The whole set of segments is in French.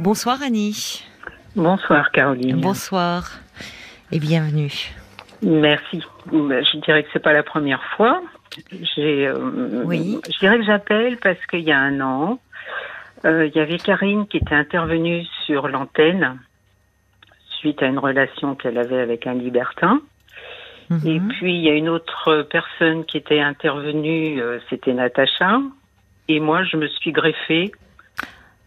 Bonsoir Annie. Bonsoir Caroline. Bonsoir et bienvenue. Merci. Je dirais que c'est pas la première fois. J'ai, euh, Oui. Je dirais que j'appelle parce qu'il y a un an, euh, il y avait Karine qui était intervenue sur l'antenne suite à une relation qu'elle avait avec un libertin. Mhm. Et puis il y a une autre personne qui était intervenue, euh, c'était Natacha. Et moi, je me suis greffée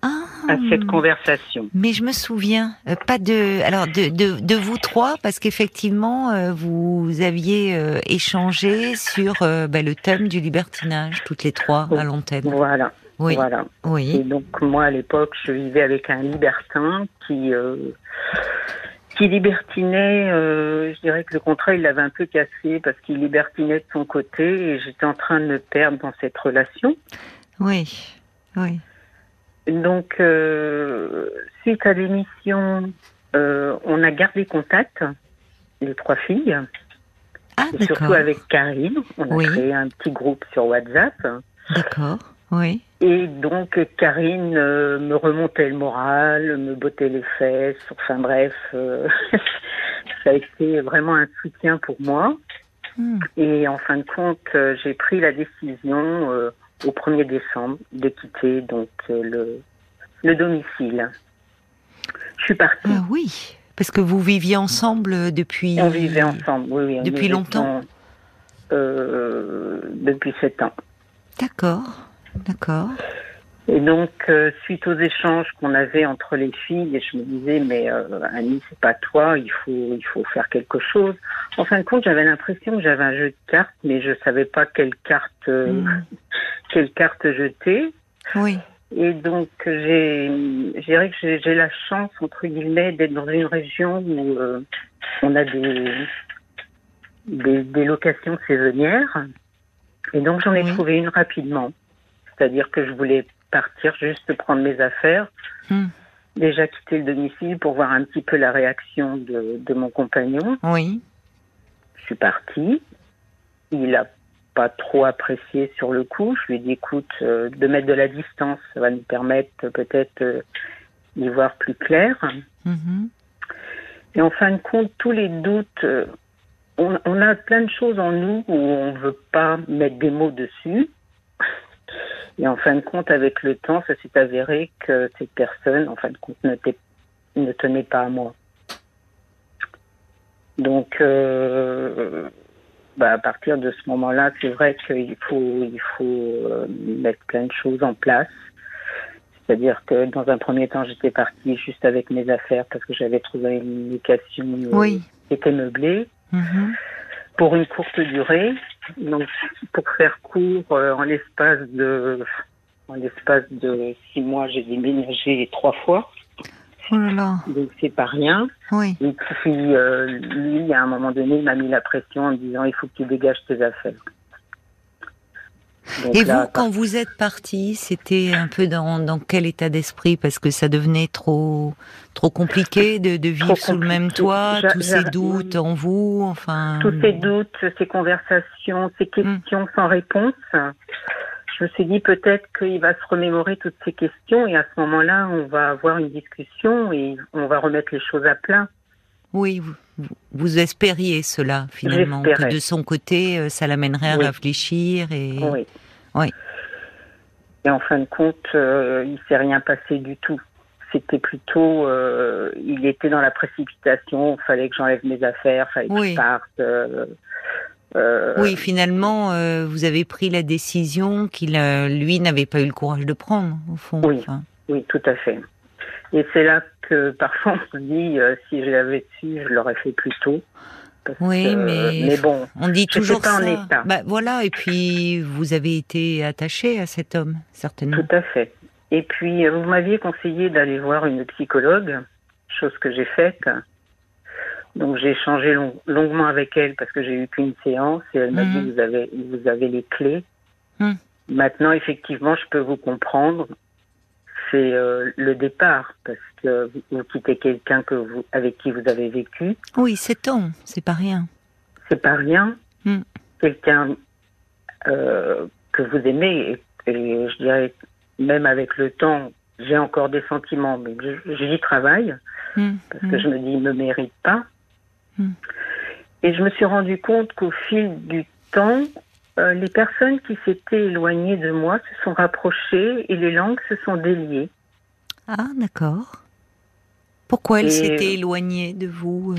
Ah, à cette conversation. mais je me souviens, euh, pas de, alors de, de, de vous trois, parce qu'effectivement, euh, vous aviez euh, échangé sur bah, le thème du libertinage, toutes les trois à l'antenne. Voilà. Oui, Voilà. Et oui, donc moi à l'époque, je vivais avec un libertin qui qui libertinait. euh, je dirais que le contrat il l'avait un peu cassé parce qu'il libertinait de son côté et j'étais en train de me perdre dans cette relation. oui, oui. Donc euh, suite à l'émission, euh, on a gardé contact les trois filles, Ah, et surtout avec Karine. On a Oui. créé un petit groupe sur WhatsApp. d'accord, oui. Et donc Karine euh, me remontait le moral, me bottait les fesses, enfin bref, euh, ça a été vraiment un soutien pour moi. Hmm. Et en fin de compte, euh, j'ai pris la décision euh, au 1er décembre de quitter donc euh, le, le domicile. Je suis partie. Ah oui, parce que vous viviez ensemble depuis. On vivait ensemble, oui, oui. Depuis longtemps euh, Depuis sept ans. D'accord, d'accord. Et donc, euh, suite aux échanges qu'on avait entre les filles, je me disais, mais euh, Annie, c'est pas toi, il faut, il faut faire quelque chose. En fin de compte, j'avais l'impression que j'avais un jeu de cartes, mais je savais pas quelle carte, euh, Hmm. quelle carte jeter. Oui, Et donc, j'ai, je dirais que j'ai, j'ai la chance, entre guillemets, d'être dans une région où euh, on a des, des, des locations saisonnières. Et donc, j'en ai Oui. trouvé une rapidement. C'est-à-dire que je voulais partir juste prendre mes affaires, Hmm. déjà quitter le domicile pour voir un petit peu la réaction de, de mon compagnon. oui. Je suis partie. Il a pas trop apprécié sur le coup. Je lui ai dit, écoute, euh, de mettre de la distance, ça va nous permettre euh, peut-être euh, d'y voir plus clair. Mhm. Et en fin de compte, tous les doutes, on, on a plein de choses en nous où on veut pas mettre des mots dessus. Et en fin de compte, avec le temps, ça s'est avéré que cette personne, en fin de compte, ne, ne tenait pas à moi. Donc, euh, bah, à partir de ce moment-là, c'est vrai qu'il faut, il faut euh, mettre plein de choses en place. C'est-à-dire que dans un premier temps, j'étais partie juste avec mes affaires parce que j'avais trouvé une location euh, Oui. qui était meublée Mhm. pour une courte durée. Donc, pour faire court, euh, en l'espace de en l'espace de six mois, j'ai déménagé trois fois, Oh là là. donc c'est pas rien. Oui. Et puis, euh, lui, à un moment donné, il m'a mis la pression en me disant il faut que tu dégages tes affaires. Donc Et là, vous, quand vous êtes parti, c'était un peu dans, dans quel état d'esprit? Parce que ça devenait trop trop compliqué de, de vivre sous le même toit, tous ces doutes en vous, enfin. tous ces doutes, ces conversations, ces questions sans réponse, je me suis dit peut-être qu'il va se remémorer toutes ces questions et à ce moment-là, on va avoir une discussion et on va remettre les choses à plat. Oui, vous, espériez cela finalement, que de son côté, euh, ça l'amènerait à Oui. réfléchir et. Oui. Oui. Et en fin de compte, euh, il s'est rien passé du tout. C'était plutôt, euh, il était dans la précipitation. Fallait que j'enlève mes affaires, fallait que Oui. je parte. euh, euh, Oui, finalement, euh, vous avez pris la décision qu'il, euh, lui, n'avait pas eu le courage de prendre, au fond. Oui. Enfin, Oui, tout à fait. Et c'est là que parfois on se dit, si je l'avais su, je l'aurais fait plus tôt. Parce Oui, que- mais- mais bon, on dit toujours pas en ça. état. Bah, voilà, et puis vous avez été attaché à cet homme, certainement. tout à fait. Et puis, vous m'aviez conseillé d'aller voir une psychologue, chose que j'ai faite. Donc, j'ai échangé long- longuement avec elle parce que j'ai eu qu'une séance et elle m'a Mhm. dit, vous avez, vous avez les clés. Mhm. Maintenant, effectivement, je peux vous comprendre. C'est euh, le départ parce que vous, quittez quelqu'un que vous, avec qui vous avez vécu. Oui, sept ans, c'est pas rien. c'est pas rien. Mm. Quelqu'un euh, que vous aimez, et, et je dirais, même avec le temps, j'ai encore des sentiments, mais j'y travaille parce que je me dis, il me mérite pas. Et je me suis rendu compte qu'au fil du temps, euh, les personnes qui s'étaient éloignées de moi se sont rapprochées et les langues se sont déliées. Ah, d'accord. Pourquoi elle Et- s'était éloignée de vous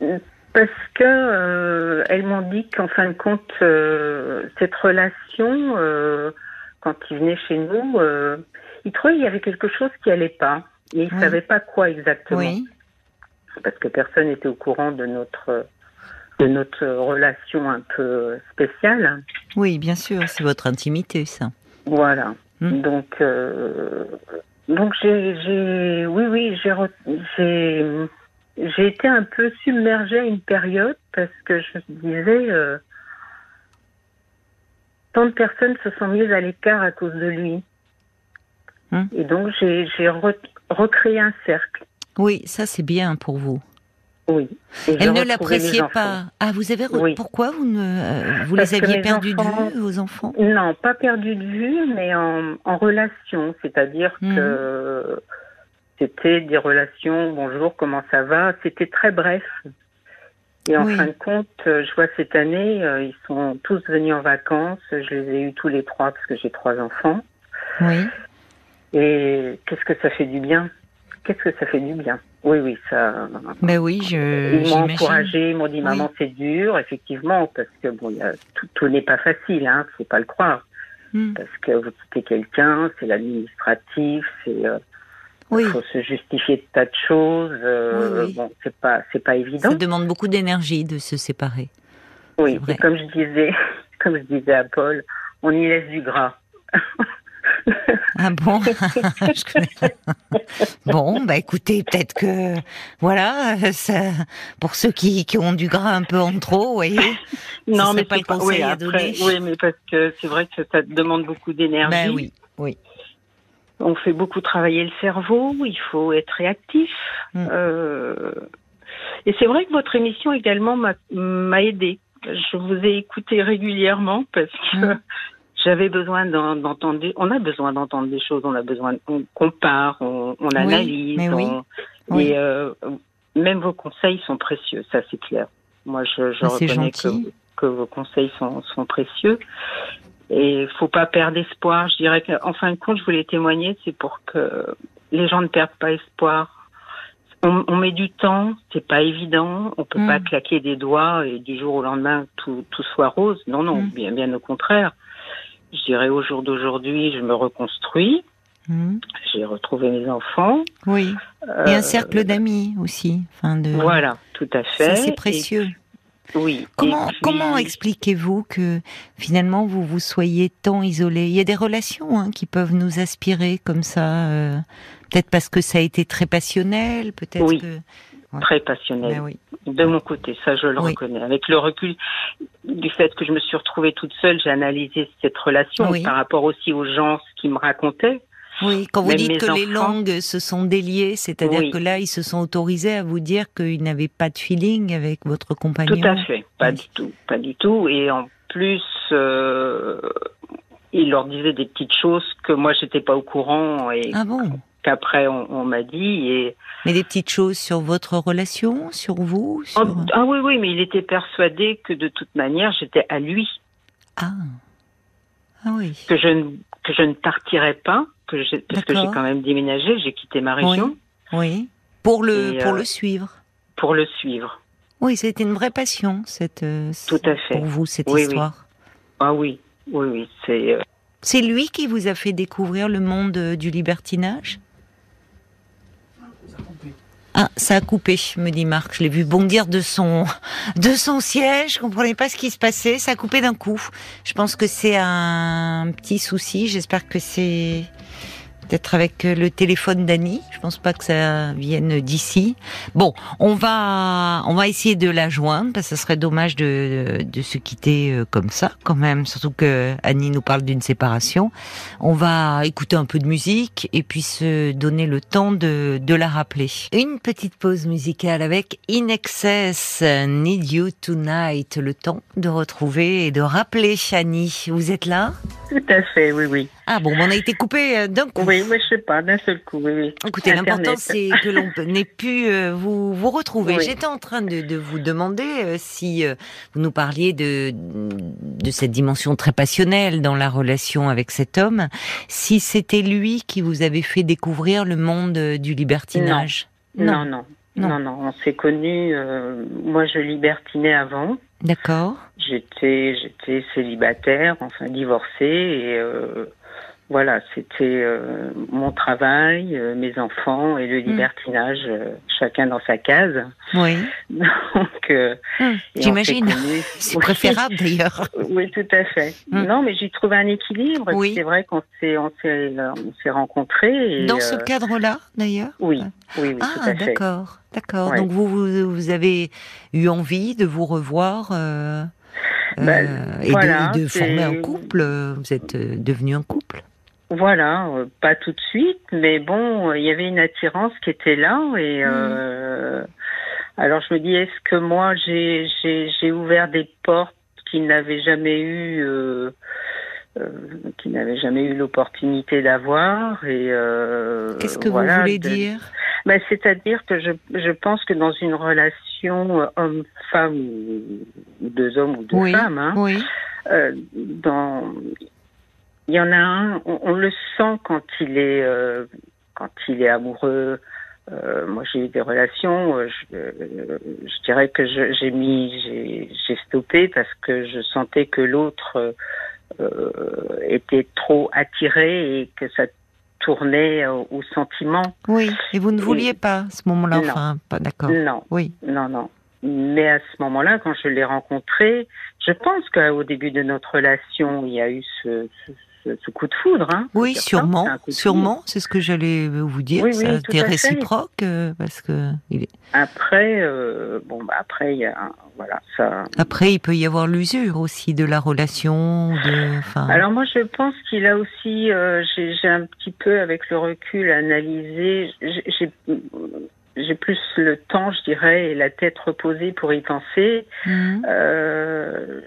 euh? Parce que euh, elles m'ont dit qu'en fin de compte, cette relation, quand ils venaient chez nous, ils trouvaient qu'il y avait quelque chose qui allait pas. Et ils Oui. savaient pas quoi exactement. Oui. Parce que personne n'était au courant de notre de notre relation un peu spéciale. Oui, bien sûr, c'est votre intimité, ça. Voilà. Hmm. Donc, euh, donc j'ai, oui, oui, j'ai, j'ai, été un peu submergée à une période parce que je me disais, euh, tant de personnes se sont mises à l'écart à cause de lui. Hmm. Et donc j'ai, j'ai re- recréé un cercle. Oui, ça c'est bien pour vous. Oui. Elle ne l'appréciait enfants. pas. Ah, vous avez Oui. pourquoi vous ne euh, vous Parce les aviez perdus enfants- de vue vos enfants? Non, pas perdu de vue, mais en, en relation. C'est-à-dire Mhm. que c'était des relations, bonjour, comment ça va? C'était très bref. Et en Oui. fin de compte, euh, je vois cette année, euh, ils sont tous venus en vacances. Je les ai eus tous les trois parce que j'ai trois enfants. Oui. Et qu'est-ce que ça fait du bien? Qu'est-ce que ça fait du bien Oui, oui, ça. Ben oui, je Ils m'ont encouragé, ils m'ont dit Oui. maman c'est dur, effectivement, parce que bon, il y a, tout, tout n'est pas facile, hein, faut pas le croire. Hmm. parce que vous quittez quelqu'un, c'est l'administratif, c'est euh, Oui, faut se justifier de tas de choses. euh, Oui, oui. Bon, c'est pas c'est pas évident. ça demande beaucoup d'énergie de se séparer. Oui, et comme je disais, comme je disais à Paul, on y laisse du gras. Ah bon? Bon, bah écoutez, peut-être que voilà, ça, pour ceux qui, qui ont du gras un peu en trop, vous voyez. non, mais pas le pas. conseil Oui, à après, oui, mais parce que c'est vrai que ça demande beaucoup d'énergie. Ben oui, oui. On fait beaucoup travailler le cerveau, il faut être réactif. Mm. Euh, et c'est vrai que votre émission également m'a- m'a aidé. Je vous ai écouté régulièrement parce que Mm. J'avais besoin d'en- d'entendre. des- On a besoin d'entendre des choses. On a besoin. On compare, on, on analyse. mais oui. on- Oui. Et euh, même vos conseils sont précieux. Ça c'est clair. Moi, je, je Ah, reconnais que, que vos conseils sont, sont précieux. Et faut pas perdre espoir. Je dirais qu'en fin de compte, je voulais témoigner, c'est pour que les gens ne perdent pas espoir. On, on met du temps, c'est pas évident. On peut Mm. pas claquer des doigts et du jour au lendemain tout, tout soit rose. Non, non, Mm. bien, bien au contraire. Je dirais au jour d'aujourd'hui, je me reconstruis. Hmm. J'ai retrouvé mes enfants. Oui. Et Euh, un cercle d'amis aussi. Enfin de. Voilà, tout à fait. Ça c'est Et- précieux. oui. Comment, puis- comment expliquez-vous que finalement vous vous soyez tant isolé? Il y a des relations hein, qui peuvent nous aspirer comme ça, euh, peut-être parce que ça a été très passionnel, peut-être Oui. que. Très passionnel. Ben oui. De mon côté, ça je le Oui. reconnais. Avec le recul du fait que je me suis retrouvée toute seule, j'ai analysé cette relation Oui. par rapport aussi aux gens qu'ils me racontaient. Oui, quand vous Même dites que les langues se sont déliées, c'est-à-dire Oui. que là, ils se sont autorisés à vous dire qu'ils n'avaient pas de feeling avec votre compagnon. Tout à fait, pas Oui. du tout, pas du tout. Et en plus, euh, il leur disait des petites choses que moi j'étais pas au courant et Ah bon? Qu'après on, on m'a dit. Et Mais des petites choses sur votre relation, sur vous ah, sur... ah oui oui, mais il était persuadé que de toute manière j'étais à lui, Ah. Ah oui. que je ne que je ne partirais pas, que parce que j'ai quand même déménagé, j'ai quitté ma région Oui. Pour le, Et, pour euh, le suivre. pour le suivre. Oui, c'était une vraie passion, cette, euh, Tout à fait. pour vous, cette Oui, oui. histoire. Ah oui, oui, oui, c'est. euh, C'est lui qui vous a fait découvrir le monde euh, du libertinage? Ah, ça a coupé, me dit Marc. Je l'ai vu bondir de son, de son siège. Je comprenais pas ce qui se passait. Ça a coupé d'un coup. Je pense que c'est un petit souci. J'espère que c'est peut-être avec euh, le téléphone d'Annie. Je pense pas que ça vienne d'ici. Bon, on va, on va essayer de la joindre parce que ce serait dommage de, de se quitter euh, comme ça, quand même. Surtout que Annie nous parle d'une séparation. On va écouter un peu de musique et puis se donner le temps de, de la rappeler. Une petite pause musicale avec In Excess, Need You Tonight. Le temps de retrouver et de rappeler Annie. Vous êtes là? Tout à fait, oui, oui. Ah bon, on a été coupé euh, d'un coup. Oui, mais je sais pas, d'un seul coup, oui, oui. Écoutez, l'important c'est que l'on n'ait pu euh, vous vous retrouver. J'étais en train de, de, vous demander euh, si vous nous parliez de de cette dimension très passionnelle dans la relation avec cet homme, si c'était lui qui vous avait fait découvrir le monde du libertinage. Non, non, non, non, non. On s'est connus. moi, je libertinais avant. D'accord. J'étais, j'étais célibataire, enfin divorcée, et voilà, c'était euh, mon travail, euh, mes enfants et le mm. libertinage, euh, chacun dans sa case. Oui. Donc, mm. j'imagine. C'est préférable d'ailleurs. Oui, tout à fait. Mm. Non, mais j'ai trouvé un équilibre. Oui. C'est vrai qu'on s'est, on s'est, on s'est rencontrés. Et, dans ce cadre-là, d'ailleurs? Oui, oui, oui. Ah, d'accord, d'accord. Donc vous, vous, vous, avez eu envie de vous revoir. Ben, et de, de former un couple? Vous êtes devenu un couple? Voilà, euh, pas tout de suite, mais bon, il y avait une attirance qui était là et mm. euh, alors je me dis est-ce que moi j'ai j'ai ouvert des portes qu'il n'avait jamais eu euh, euh, qui n'avait jamais eu l'opportunité d'avoir et euh, qu'est-ce que vous voulez dire? Ben, c'est-à-dire que je je pense que dans une relation homme-femme ou, deux hommes ou deux femmes hein, oui. dans il y en a un, on, le sent quand il est euh, quand il est amoureux. Euh, moi, j'ai eu des relations. Euh, je, dirais que j'ai mis, j'ai stoppé parce que je sentais que l'autre était trop attiré et que ça tournait au, sentiment. Oui. Et vous ne vouliez pas à ce moment-là, enfin, pas d'accord. Non. Oui. Non, non. Mais à ce moment-là, quand je l'ai rencontré, je pense qu'au début de notre relation, il y a eu ce, ce coup de foudre. Hein, oui, sûrement, sûrement, c'est ce que j'allais vous dire. Oui, ça réciproque euh, parce que il est... après, euh, bon, bah, après il y a, voilà, ça. Après, il peut y avoir l'usure aussi de la relation. De. Alors moi, je pense qu'il a aussi, euh, j'ai un petit peu avec le recul analysé. J'ai j'ai plus le temps, je dirais, et la tête reposée pour y penser. Mhm. Euh,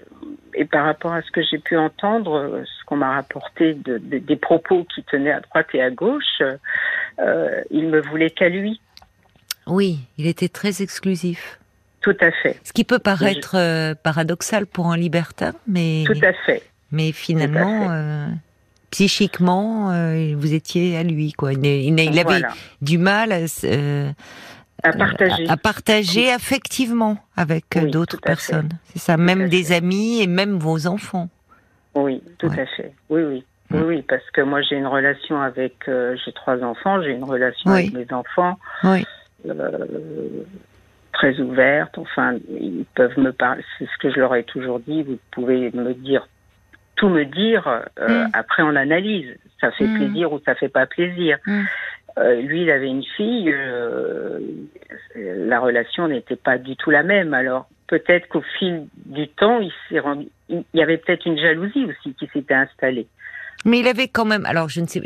et par rapport à ce que j'ai pu entendre, ce qu'on m'a rapporté de, des propos qui tenaient à droite et à gauche, euh, il me voulait qu'à lui. Oui, il était très exclusif. Tout à fait. Ce qui peut paraître euh, paradoxal pour un libertin, mais tout à fait. Mais finalement, euh, psychiquement, euh, vous étiez à lui, quoi. Il, il, avait du mal à, euh, à partager, à, partager affectivement avec d'autres personnes. C'est ça, même des amis et même vos enfants. Oui, tout à fait. Oui, oui. Oui, oui, parce que moi j'ai une relation avec, euh, j'ai trois enfants, j'ai une relation avec mes enfants. Oui. très ouverte, enfin, ils peuvent me parler, c'est ce que je leur ai toujours dit, vous pouvez me dire tout me dire, euh, mm. après on analyse. Ça fait mm. plaisir ou ça fait pas plaisir. Mm. Euh, lui, il avait une fille, euh, la relation n'était pas du tout la même. Alors peut-être qu'au fil du temps, il s'est rendu, il y avait peut-être une jalousie aussi qui s'était installée. Mais il avait quand même, alors je ne sais,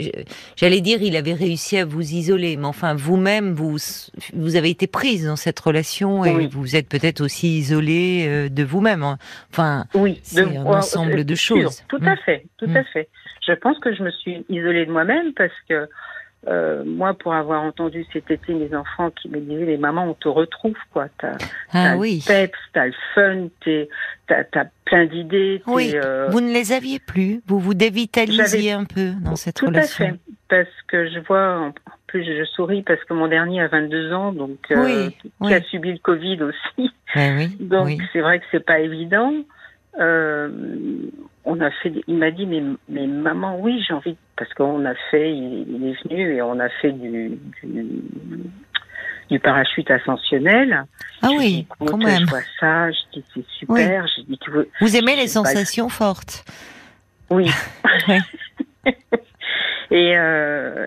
j'allais dire, il avait réussi à vous isoler, mais enfin vous-même, vous, vous avez été prise dans cette relation et vous êtes peut-être aussi isolée euh, de vous-même. Hein. Enfin, oui, c'est un ensemble de choses. Tout à mm. fait, tout à mm. fait. Je pense que je me suis isolée de moi-même parce que euh, moi, pour avoir entendu cet été mes enfants qui me disaient, mais maman, on te retrouve, quoi. T'as ah, oui. le peps, t'as le fun, t'as as plein d'idées. Oui, euh, vous ne les aviez plus. Vous vous dévitalisiez un peu dans cette relation. Tout à fait. Parce que je vois, en plus, je souris parce que mon dernier a 22 ans, donc, euh, qui a subi le Covid aussi. oui, donc, c'est vrai que c'est pas évident. Euh, on a fait, il m'a dit, mais, mais maman, oui, j'ai envie, parce qu'on a fait, il, est venu et on a fait du, du, parachute ascensionnel. Ah oui, quand même. Je vois ça, je dis, c'est super. Dit, tu veux, Vous aimez les sensations fortes Oui. et euh,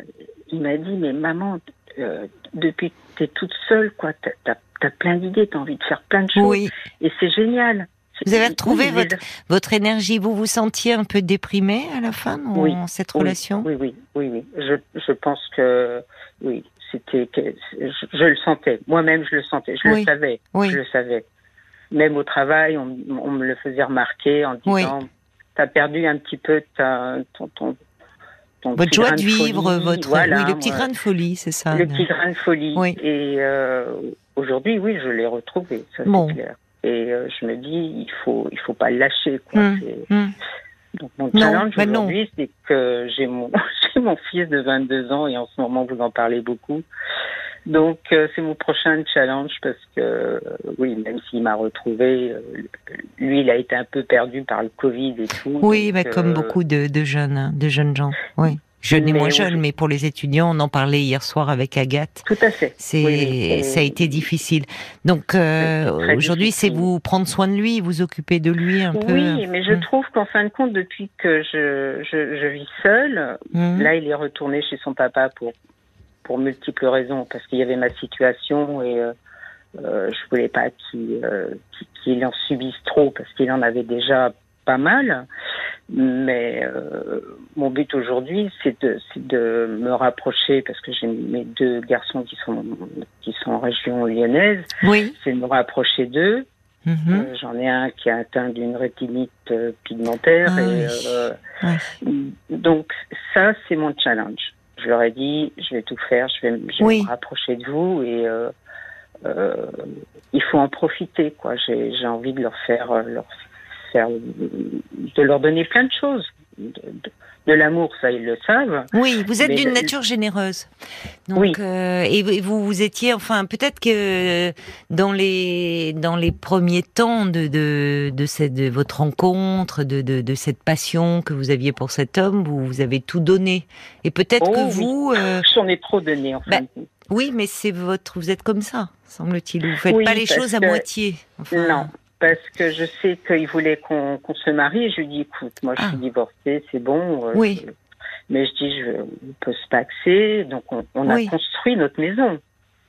il m'a dit, mais maman, euh, depuis que tu es toute seule, quoi, t'as as, plein d'idées, t'as envie de faire plein de choses. Oui. Et c'est génial. Vous avez retrouvé votre, votre énergie. Vous vous sentiez un peu déprimé à la fin dans cette relation? Oui, oui, oui, oui. Je, je pense que oui, c'était je, je, le sentais. Moi-même, je le sentais. Je le savais. Je le savais. Même au travail, on, on, me le faisait remarquer en disant as perdu un petit peu ta, ton, ton, ton votre joie de vivre, votre oui, le petit grain de folie, c'est ça. Le petit grain de folie. Oui. Et euh, aujourd'hui, oui, je l'ai retrouvé, ça c'est clair. Et euh, je me dis, il faut, il faut pas lâcher. Quoi. Hum, hum. Donc mon challenge aujourd'hui, c'est que j'ai mon, mon fils de 22 ans et en ce moment vous en parlez beaucoup. Donc euh, c'est mon prochain challenge parce que euh, oui, même s'il m'a retrouvé, euh, lui il a été un peu perdu par le Covid et tout. Oui, mais comme beaucoup de, de, jeunes, hein, de jeunes gens. Oui. Jeunes et moins jeunes, mais pour les étudiants, on en parlait hier soir avec Agathe. Tout à fait. C'est, ça a été difficile. Donc aujourd'hui, c'est vous prendre soin de lui, vous occuper de lui un peu. Oui, mais je trouve qu'en fin de compte, depuis que je, je, je vis seule, mmh. là, il est retourné chez son papa pour pour multiples raisons, parce qu'il y avait ma situation et euh, euh je voulais pas qu'il euh, qu'il en subisse trop, parce qu'il en avait déjà pas mal. Mais euh, mon but aujourd'hui, c'est de, de me rapprocher, parce que j'ai mes deux garçons qui sont, qui sont en région lyonnaise, oui. c'est de me rapprocher d'eux. Mm-hmm. Euh, j'en ai un qui a atteint d'une rétinite pigmentaire. Ah et, Donc ça, c'est mon challenge je leur ai dit, je vais tout faire, je vais, me rapprocher de vous et euh, euh, il faut en profiter, quoi. J'ai envie de leur faire, euh, leur faire, de leur donner plein de choses. De, de, l'amour, ça ils le savent. Oui, vous êtes d'une nature généreuse. Donc, oui. Euh, et vous, vous étiez, enfin, peut-être que dans les dans les premiers temps de de de, cette, de votre rencontre, de, de, de cette passion que vous aviez pour cet homme, vous vous avez tout donné. Et peut-être que oh vous, euh, j'en ai trop donné en fait. Bah, oui, mais c'est votre, vous êtes comme ça, semble-t-il. Vous faites pas les choses à moitié. Enfin, non, parce que je sais qu'il voulait qu'on se marie. je lui dis, écoute, moi je suis ah. divorcée, c'est bon. Euh, oui. mais je dis, je, on peut se paxer. Donc on, a construit notre maison.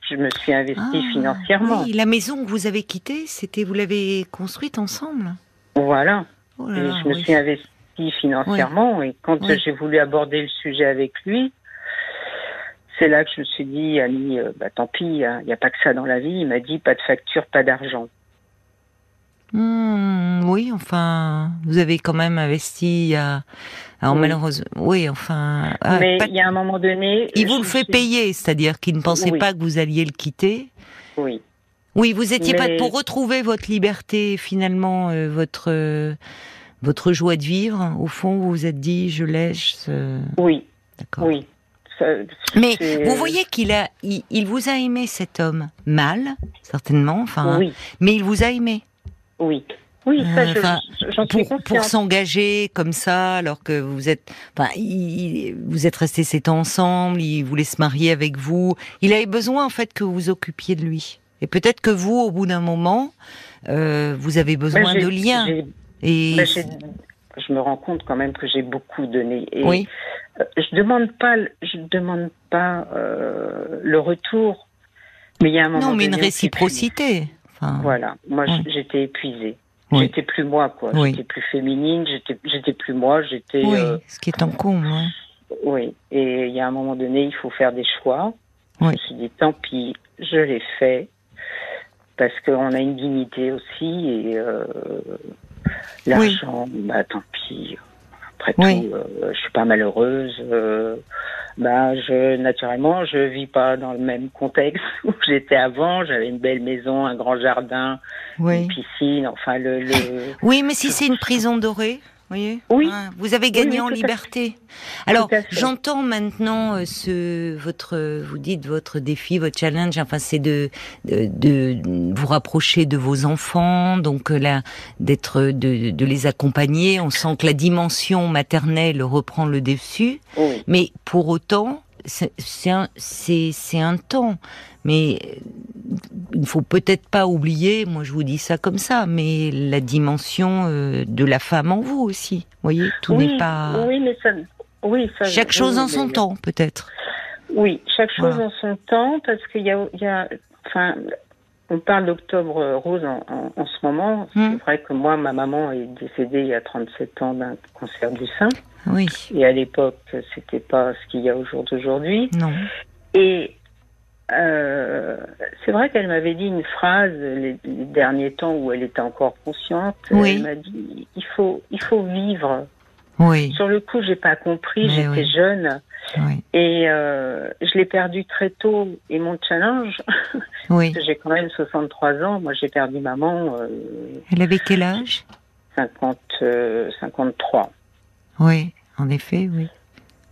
Je me suis investie ah, financièrement. Oui, la maison que vous avez quittée, c'était vous l'avez construite ensemble? Voilà. Oh je me suis investie financièrement et quand j'ai voulu aborder le sujet avec lui, c'est là que je me suis dit, Annie, euh, bah, tant pis, il n'y a, pas que ça dans la vie. Il m'a dit, pas de facture, pas d'argent. Hmm, oui, enfin, vous avez quand même investi à, alors oui. malheureusement, oui, enfin. Mais il y a un moment donné. Il vous le fait payer, c'est-à-dire qu'il ne pensait pas que vous alliez le quitter. Oui. Oui, vous étiez pas pour retrouver votre liberté, finalement, euh, votre euh, votre joie de vivre. Au fond, vous vous êtes dit, je laisse. Oui. D'accord. Oui. Mais vous voyez qu'il a, il, vous a aimé cet homme mal, certainement. Enfin, oui. mais il vous a aimé. Oui. Oui, ça, euh, pour, pour s'engager comme ça, alors que vous êtes, enfin, vous êtes restés sept ans ensemble, il voulait se marier avec vous. Il avait besoin en fait que vous vous occupiez de lui. Et peut-être que vous, au bout d'un moment, euh, vous avez besoin de liens. Et je me rends compte quand même que j'ai beaucoup donné. Et oui. Euh, je demande pas, je demande pas euh, le retour, mais il y a un moment. Non, mais une réciprocité voilà, moi j'étais épuisée. J'étais plus moi, quoi. J'étais plus féminine, j'étais, plus moi, j'étais. Oui, euh, ce qui est en con, Oui, et il y a un moment donné, il faut faire des choix. Je me suis dit, tant pis, je l'ai fait. Parce qu'on a une dignité aussi, et euh, l'argent, bah tant pis. Après tout, euh, je suis pas malheureuse. Euh, bah, je naturellement, je vis pas dans le même contexte où j'étais avant. J'avais une belle maison, un grand jardin, une piscine. Enfin, le. le... Oui, mais si c'est une prison dorée voyez oui. Hein, vous avez gagné en liberté. Alors, j'entends maintenant euh, ce votre vous dites votre défi, votre challenge enfin c'est de, de, vous rapprocher de vos enfants, donc euh, là d'être de, de les accompagner, on sent que la dimension maternelle reprend le dessus. Mais pour autant, c'est un, un temps. Mais il ne faut peut-être pas oublier, moi je vous dis ça comme ça, mais la dimension euh, de la femme en vous aussi. Vous voyez, tout n'est pas. Oui, mais ça. Oui, chaque chose en son temps, peut-être. Oui, chaque chose en son temps, parce qu'il y a, il y a, enfin, on parle d'octobre rose en, en, ce moment. Hmm. C'est vrai que moi, ma maman est décédée il y a 37 ans d'un cancer du sein. Oui. Et à l'époque, c'était pas ce qu'il y a au jour d'aujourd'hui. Non. Et euh, c'est vrai qu'elle m'avait dit une phrase les, les, derniers temps où elle était encore consciente. Oui. Elle m'a dit il faut, il faut vivre. Oui, Sur le coup, j'ai pas compris, j'étais oui. jeune et euh, je l'ai perdu très tôt. Et mon challenge, oui. j'ai quand même 63 ans, moi j'ai perdu maman euh, Elle avait quel âge? 50, euh, 53. Oui, en effet, oui.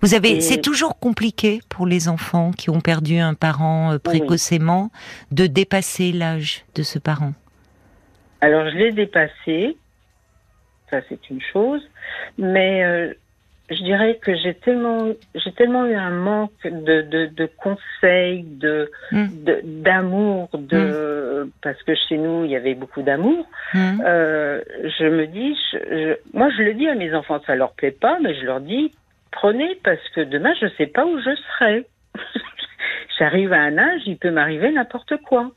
Vous avez, Et- c'est toujours compliqué pour les enfants qui ont perdu un parent euh, précocement de dépasser l'âge de ce parent. Alors je l'ai dépassé, ça c'est une chose, mais euh, je dirais que j'ai tellement, j'ai tellement eu un manque de, de, de conseils, de, Mm. de- d'amour, de, parce que chez nous il y avait beaucoup d'amour. Hein Euh, je me dis, je, je- moi je le dis à mes enfants, ça leur plaît pas, mais je leur dis prenez parce que demain je sais pas où je serai. J'arrive à un âge, il peut m'arriver n'importe quoi.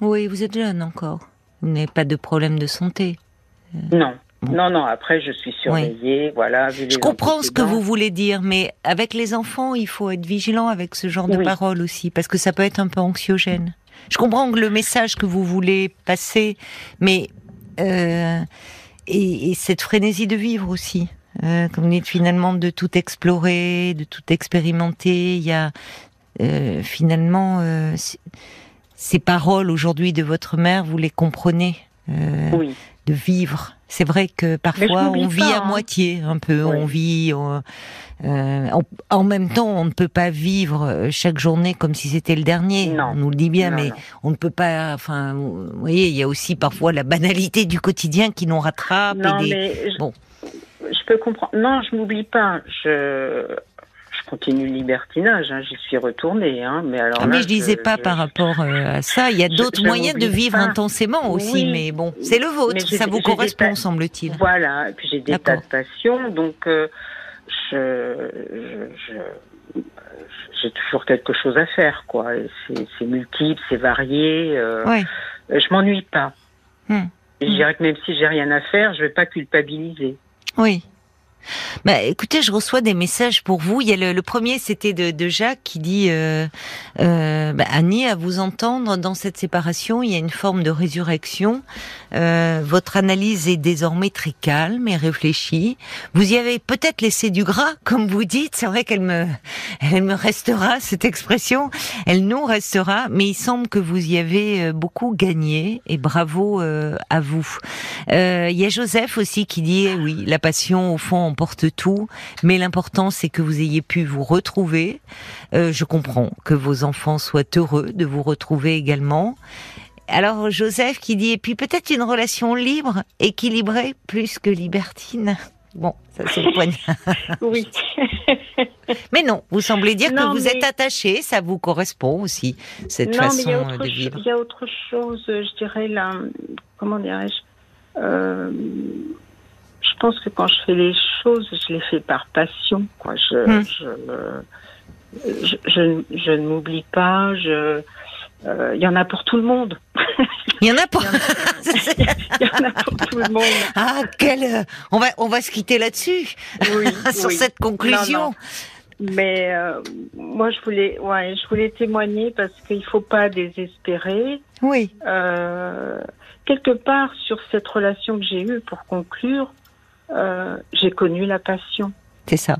oui, vous êtes jeune encore. Vous n'avez pas de problème de santé. Non. Bon. Non, non, après je suis surveillée, voilà. vu Je comprends ce que vous voulez dire, mais avec les enfants, il faut être vigilant avec ce genre de Oui. paroles aussi, parce que ça peut être un peu anxiogène. Je comprends le message que vous voulez passer, mais euh, et, et cette frénésie de vivre aussi, euh, comme vous dites finalement de tout explorer, de tout expérimenter. Il y a euh, finalement euh, ces paroles aujourd'hui de votre mère, vous les comprenez. euh, Oui, de vivre. C'est vrai que parfois on vit pas, à hein. moitié un peu, Oui. on vit en, en même temps on ne peut pas vivre chaque journée comme si c'était le dernier. Non. On nous le dit bien, Non, mais non. on ne peut pas. Enfin, vous voyez, il y a aussi parfois la banalité du quotidien qui nous rattrape. non, et des... mais je, Bon. Je peux comprendre. Non, je m'oublie pas. Je, je continue le libertinage. Hein. J'y suis retournée. Hein. Mais alors Ah, là, mais je disais pas je- par rapport euh, à ça. Il y a d'autres moyens de vivre pas. intensément aussi, Oui. mais bon, c'est le vôtre. Ça vous correspond, semble-t-il. Voilà. Et puis j'ai des tas de passions, donc euh, je, j'ai toujours quelque chose à faire, quoi. C'est multiple, c'est varié. euh, Ouais. Je m'ennuie pas. Hmm. Je dirais que même si j'ai rien à faire, je vais pas culpabiliser. Oui. Bah, écoutez, je reçois des messages pour vous. Il y a le, le premier, c'était de, de Jacques qui dit euh, euh, bah, Annie, à vous entendre dans cette séparation, il y a une forme de résurrection. Euh, votre analyse est désormais très calme et réfléchie. Vous y avez peut-être laissé du gras, comme vous dites. C'est vrai qu'elle me, elle me restera cette expression. Elle nous restera, mais il semble que vous y avez euh, beaucoup gagné et bravo euh, à vous. Euh, Il y a Joseph aussi qui dit eh oui, la passion au fond emporte tout, mais l'important c'est que vous ayez pu vous retrouver. Euh, je comprends que vos enfants soient heureux de vous retrouver également. Alors Joseph qui dit et puis peut-être une relation libre, équilibrée plus que libertine. Bon, ça c'est le poignard. Oui. Mais non, vous semblez dire Non, que vous mais- êtes attaché, ça vous correspond aussi cette non, mais façon autre de vivre. il y a autre chose, je dirais là, comment dirais-je euh, Je pense que quand je fais les choses, je les fais par passion. Quoi. Je, Hmm. je, je, je- je ne m'oublie pas. Je, euh, il y en a pour tout le monde. Il y en a pas. Il y en a pour tout le monde. ah, quel euh, on va on va se quitter là-dessus Oui, sur oui. cette conclusion. Non, Mais euh, moi, je voulais, ouais, je voulais témoigner parce qu'il faut pas désespérer. Oui. Euh, quelque part sur cette relation que j'ai eue pour conclure, euh, j'ai connu la passion. C'est ça.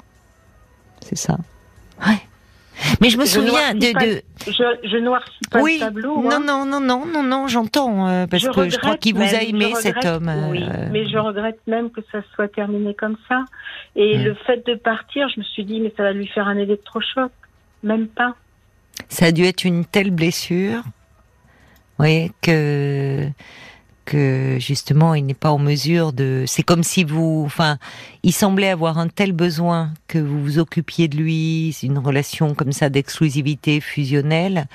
C'est ça. Ouais. Mais je me Je souviens de, noircis pas- de... Je, je noircis pas oui. le tableau. non, hein. non, non, non, non, non, j'entends euh, parce Je que je crois qu'il vous a même, aimé cet homme. euh, Oui, mais je regrette même que ça soit terminé comme ça. Et le fait de partir, je me suis dit, mais ça va lui faire un électrochoc. Même pas. Ça a dû être une telle blessure, oui, que que justement il n'est pas en mesure de. C'est comme si vous, enfin, il semblait avoir un tel besoin que vous vous occupiez de lui, c'est une relation comme ça d'exclusivité fusionnelle,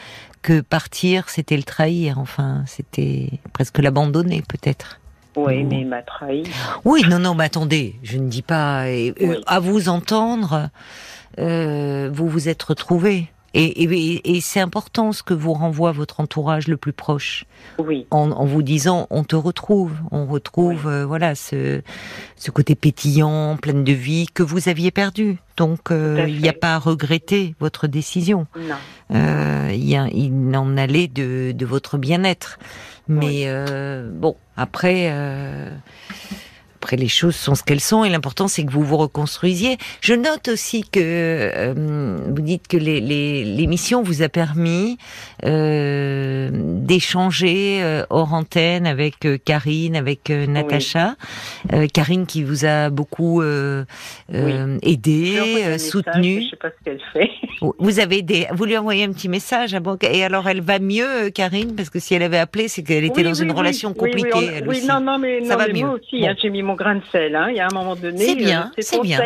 que partir c'était le trahir. Enfin, c'était presque l'abandonner peut-être. Oui, mais il m'a trahi. Oui, non, non, mais attendez, je ne dis pas. euh, Oui. à vous entendre, euh, vous vous êtes retrouvés. Et, et, et c'est important ce que vous renvoie votre entourage le plus proche. Oui. En, en vous disant, on te retrouve, on retrouve, Oui. euh, voilà, ce, ce côté pétillant, plein de vie que vous aviez perdu. Donc, euh, il n'y a pas à regretter votre décision. Non. Euh, il, y a, il en allait de, de votre bien-être. Mais Oui. euh, bon, après, euh, après les choses sont ce qu'elles sont et l'important c'est que vous vous reconstruisiez. Je note aussi que euh, vous dites que les- les- l'émission vous a permis euh, d'échanger euh, hors antenne avec euh, Karine, avec euh, Natacha. Euh, Karine qui vous a beaucoup euh, euh, lui aidé, soutenu. Je sais pas ce qu'elle fait. Vous avez des, vous lui envoyez un petit message à et alors elle va mieux, euh, Karine, parce que si elle avait appelé, c'est qu'elle était Oui, dans oui, une oui. relation compliquée. Oui, on- elle aussi. non, non, mais, Ça non, va mais mieux. moi aussi, Bon. hein, j'ai mis mon grain de sel. Hein. Il y a un moment donné, C'est bien, euh, ces c'est bien.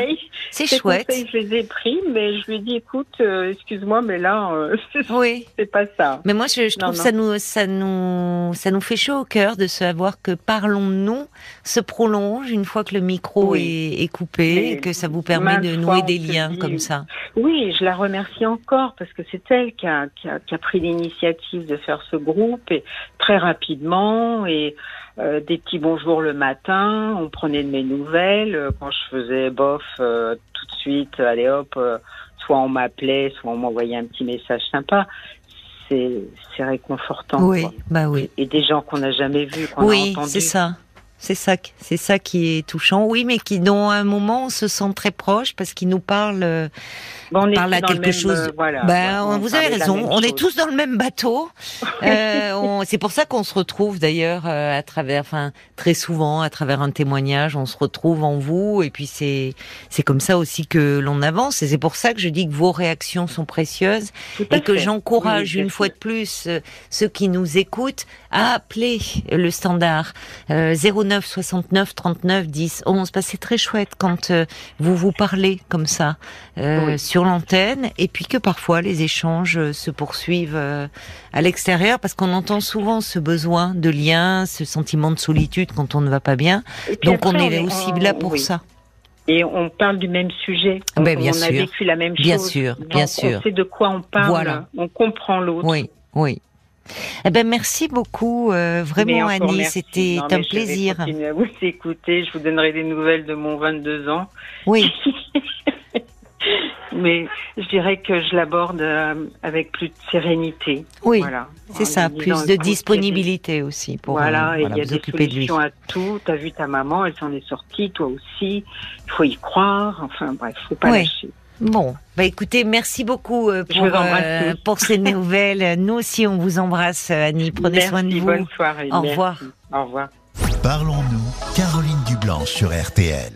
C'est ces chouette. conseils, je les ai pris, mais je lui ai dit, écoute, euh, excuse-moi, mais là, euh, c'est Oui. c'est pas ça. Mais moi, je, trouve non. ça nous, ça nous, ça nous fait chaud au cœur de savoir que parlons-nous se prolonge une fois que le micro est, est coupé, et que ça vous permet de nouer des liens comme ça. Oui, je la remercie encore parce que c'est elle qui a, qui a, qui a pris l'initiative de faire ce groupe et très rapidement et euh, des petits bonjours le matin, on prenait de mes nouvelles. Euh, Quand je faisais bof, euh, tout de suite, allez hop, euh, soit on m'appelait, soit on m'envoyait un petit message sympa. C'est réconfortant. oui, quoi. bah oui. Et des gens qu'on n'a jamais vus, qu'on a Oui, entendus. c'est ça. C'est ça, qui- c'est ça qui est touchant. Oui, mais qui, à un moment, on se sent très proche parce qu'ils nous parlent. euh, Bon, on parle était à dans quelque même, chose. euh, voilà, Ben, on vous avez raison. On est tous dans le même bateau. Euh, c'est pour ça qu'on se retrouve d'ailleurs euh, à travers, enfin très souvent à travers un témoignage, on se retrouve en vous. Et puis c'est c'est comme ça aussi que l'on avance. Et c'est pour ça que je dis que vos réactions sont précieuses et que j'encourage Oui, une fois de plus ceux qui nous écoutent à appeler le standard euh, 09 69 39 10 11 parce que c'est très chouette quand euh, vous vous parlez comme ça euh, Oui. sur l'antenne et puis que parfois les échanges euh, se poursuivent à l'extérieur parce qu'on entend souvent ce besoin de lien, ce sentiment de solitude quand on ne va pas bien. Donc on est aussi on- là pour oui. ça. Et on parle du même sujet. Ah ben, on bien on a sûr. vécu la même chose. Bien sûr, Donc, bien sûr. On sait de quoi on parle. Voilà. On comprend l'autre. Oui, oui. Eh ben merci beaucoup, euh, vraiment Annie, c'était un mais je vais plaisir. continuer à vous écouter. Je vous donnerai des nouvelles de mon 22 ans. Oui, Mais je dirais que je l'aborde euh, avec plus de sérénité. oui, Voilà. c'est ça, plus de disponibilité aussi pour voilà, euh, voilà, il y a des de solutions à tout. T'as vu ta maman, elle s'en est sortie, toi aussi. Il faut y croire. Enfin bref, faut pas Oui. lâcher. Bon, bah écoutez, merci beaucoup euh, pour, euh, pour ces nouvelles. Nous aussi, on vous embrasse, Annie. Prenez Merci, soin de vous. bonne soirée. Au Merci. revoir. Au revoir. Parlons-nous, Caroline Dublanche sur RTL.